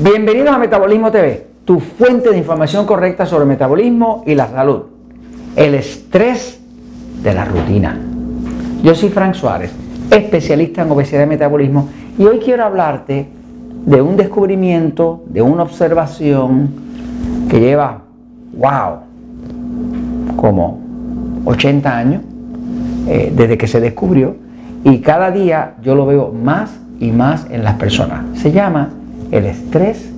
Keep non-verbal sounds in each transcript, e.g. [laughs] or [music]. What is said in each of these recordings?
Bienvenidos a Metabolismo TV, tu fuente de información correcta sobre metabolismo y la salud. El estrés de la rutina. Yo soy Frank Suárez, especialista en obesidad y metabolismo, y hoy quiero hablarte de un descubrimiento, de una observación que lleva, wow, como 80 años eh, desde que se descubrió, y cada día yo lo veo más y más en las personas. Se llama el estrés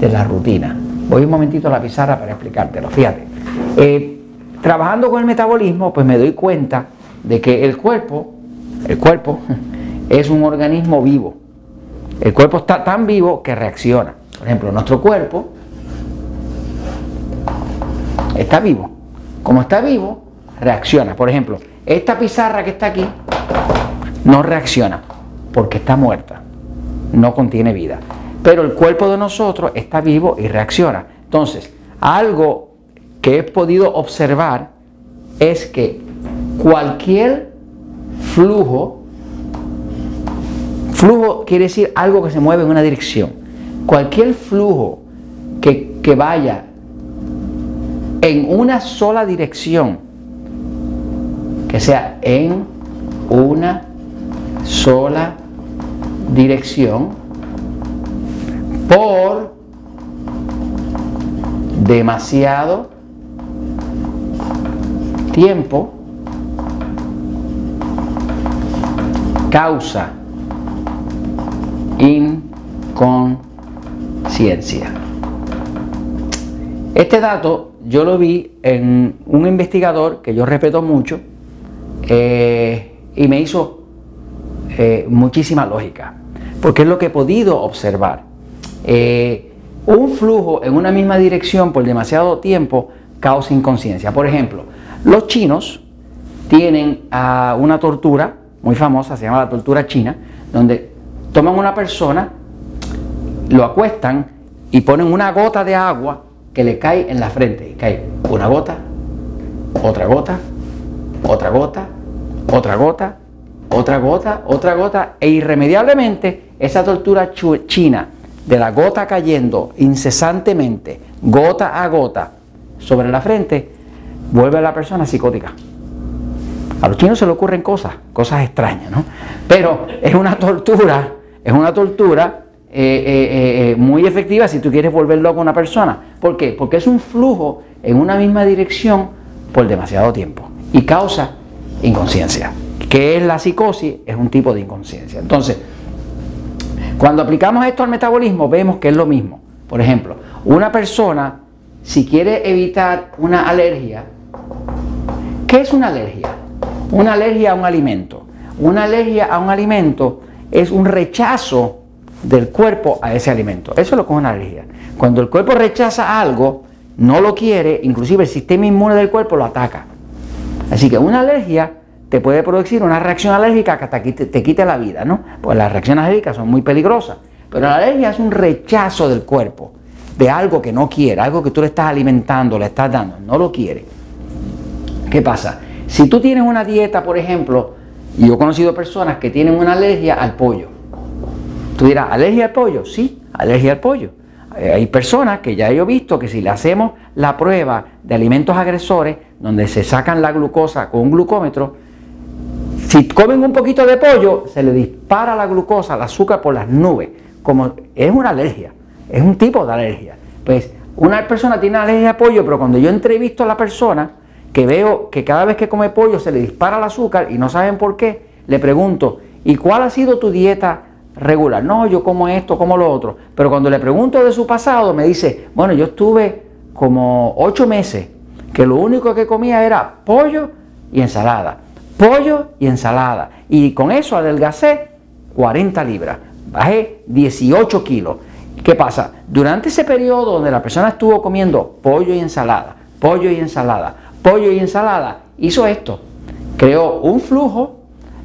de la rutina. Voy un momentito a la pizarra para explicártelo. Fíjate, eh, trabajando con el metabolismo, pues me doy cuenta de que el cuerpo, el cuerpo [laughs] es un organismo vivo. El cuerpo está tan vivo que reacciona. Por ejemplo, nuestro cuerpo está vivo. Como está vivo, reacciona. Por ejemplo, esta pizarra que está aquí no reacciona porque está muerta, no contiene vida. Pero el cuerpo de nosotros está vivo y reacciona. Entonces, algo que he podido observar es que cualquier flujo, flujo quiere decir algo que se mueve en una dirección, cualquier flujo que, que vaya en una sola dirección, que sea en una sola dirección por demasiado tiempo causa inconsciencia. Este dato yo lo vi en un investigador que yo respeto mucho eh, y me hizo eh, muchísima lógica, porque es lo que he podido observar. Eh, un flujo en una misma dirección por demasiado tiempo causa inconsciencia. Por ejemplo, los chinos tienen una tortura muy famosa, se llama la tortura china, donde toman una persona, lo acuestan y ponen una gota de agua que le cae en la frente. Cae una gota, otra gota, otra gota, otra gota, otra gota, otra gota, e irremediablemente esa tortura china de la gota cayendo incesantemente, gota a gota, sobre la frente, vuelve a la persona psicótica. A los chinos se le ocurren cosas, cosas extrañas, ¿no? Pero es una tortura, es una tortura eh, eh, eh, muy efectiva si tú quieres volver loco a una persona. ¿Por qué? Porque es un flujo en una misma dirección por demasiado tiempo y causa inconsciencia que es la psicosis, es un tipo de inconsciencia. Entonces, cuando aplicamos esto al metabolismo, vemos que es lo mismo. Por ejemplo, una persona, si quiere evitar una alergia, ¿qué es una alergia? Una alergia a un alimento. Una alergia a un alimento es un rechazo del cuerpo a ese alimento. Eso es lo que es una alergia. Cuando el cuerpo rechaza algo, no lo quiere, inclusive el sistema inmune del cuerpo lo ataca. Así que una alergia te puede producir una reacción alérgica que te, te quite la vida, ¿no? Pues las reacciones alérgicas son muy peligrosas. Pero la alergia es un rechazo del cuerpo de algo que no quiere, algo que tú le estás alimentando, le estás dando, no lo quiere. ¿Qué pasa? Si tú tienes una dieta, por ejemplo, yo he conocido personas que tienen una alergia al pollo. Tú dirás, ¿alergia al pollo? Sí, alergia al pollo. Eh, hay personas que ya he visto que si le hacemos la prueba de alimentos agresores, donde se sacan la glucosa con un glucómetro, si comen un poquito de pollo, se le dispara la glucosa, el azúcar por las nubes. Como es una alergia, es un tipo de alergia. Pues una persona tiene alergia a pollo, pero cuando yo entrevisto a la persona, que veo que cada vez que come pollo se le dispara el azúcar y no saben por qué, le pregunto, ¿y cuál ha sido tu dieta regular? No, yo como esto, como lo otro. Pero cuando le pregunto de su pasado, me dice, bueno, yo estuve como ocho meses, que lo único que comía era pollo y ensalada pollo y ensalada. Y con eso adelgacé 40 libras, bajé 18 kilos. ¿Qué pasa? Durante ese periodo donde la persona estuvo comiendo pollo y ensalada, pollo y ensalada, pollo y ensalada, hizo esto. Creó un flujo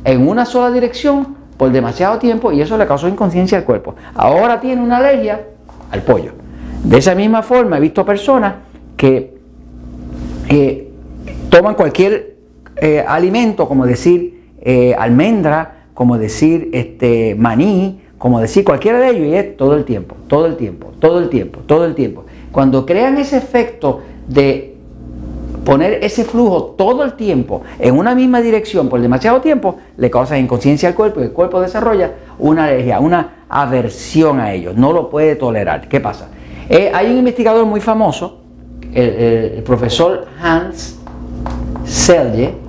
en una sola dirección por demasiado tiempo y eso le causó inconsciencia al cuerpo. Ahora tiene una alergia al pollo. De esa misma forma he visto personas que, toman cualquier eh, como decir eh, almendra, como decir este, maní, como decir cualquiera de ellos, y es todo el tiempo, todo el tiempo, todo el tiempo, todo el tiempo. Cuando crean ese efecto de poner ese flujo todo el tiempo en una misma dirección por demasiado tiempo, le causa inconsciencia al cuerpo y el cuerpo desarrolla una alergia, una aversión a ellos, no lo puede tolerar. ¿Qué pasa? Eh, hay un investigador muy famoso, el, profesor Hans Selye.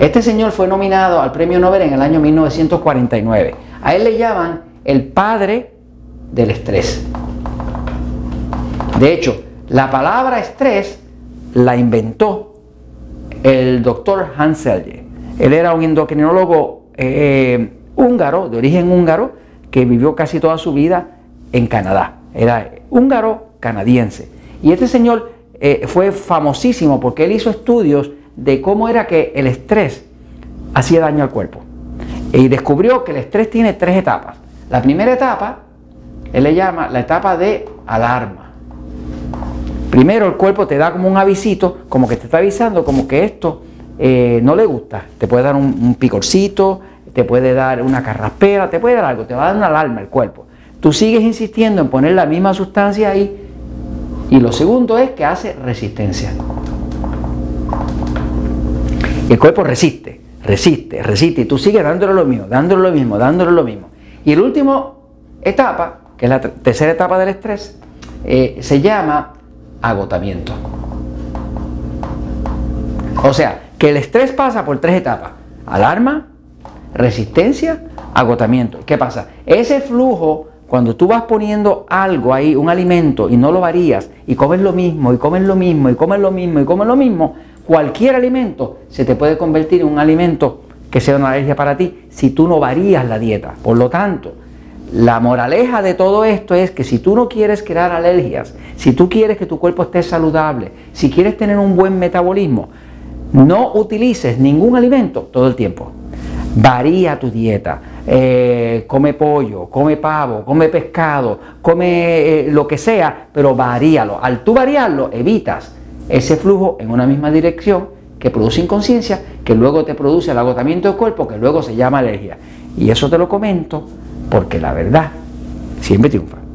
Este señor fue nominado al premio Nobel en el año 1949. A él le llaman el padre del estrés. De hecho, la palabra estrés la inventó el doctor Hans. Él era un endocrinólogo eh, húngaro, de origen húngaro, que vivió casi toda su vida en Canadá. Era húngaro canadiense. Y este señor eh, fue famosísimo porque él hizo estudios de cómo era que el estrés hacía daño al cuerpo. Y descubrió que el estrés tiene tres etapas. La primera etapa, él le llama la etapa de alarma. Primero el cuerpo te da como un avisito, como que te está avisando, como que esto eh, no le gusta. Te puede dar un, picorcito, te puede dar una carraspera, te puede dar algo, te va a dar una alarma el cuerpo. Tú sigues insistiendo en poner la misma sustancia ahí. Y lo segundo es que hace resistencia. El cuerpo resiste, resiste, resiste. Y tú sigues dándole lo mismo, dándole lo mismo, dándole lo mismo. Y la última etapa, que es la tercera etapa del estrés, eh, se llama agotamiento. O sea, que el estrés pasa por tres etapas. Alarma, resistencia, agotamiento. ¿Qué pasa? Ese flujo, cuando tú vas poniendo algo ahí, un alimento, y no lo varías, y comes lo mismo, y comes lo mismo, y comes lo mismo, y comes lo mismo, cualquier alimento se te puede convertir en un alimento que sea una alergia para ti si tú no varías la dieta. Por lo tanto, la moraleja de todo esto es que si tú no quieres crear alergias, si tú quieres que tu cuerpo esté saludable, si quieres tener un buen metabolismo, no utilices ningún alimento todo el tiempo. Varía tu dieta. Eh, come pollo, come pavo, come pescado, come eh, lo que sea, pero varíalo. Al tú variarlo, evitas ese flujo en una misma dirección que produce inconsciencia, que luego te produce el agotamiento del cuerpo, que luego se llama alergia. Y eso te lo comento porque la verdad siempre triunfa.